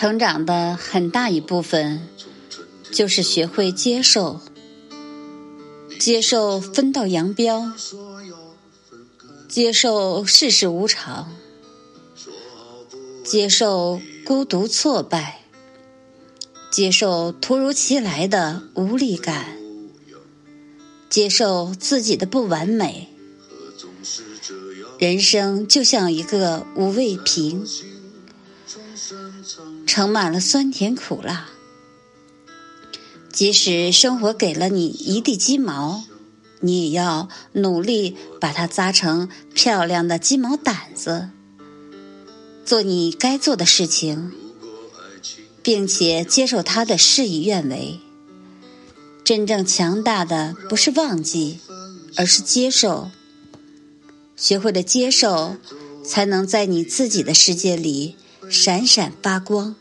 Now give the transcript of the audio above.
成长的很大一部分，就是学会接受，接受分道扬镳，接受世事无常，接受孤独挫败，接受突如其来的无力感，接受自己的不完美。人生就像一个五味瓶。盛满了酸甜苦辣，即使生活给了你一地鸡毛，你也要努力把它扎成漂亮的鸡毛掸子，做你该做的事情，并且接受它的事与愿违。真正强大的不是忘记，而是接受。学会了接受，才能在你自己的世界里闪闪发光。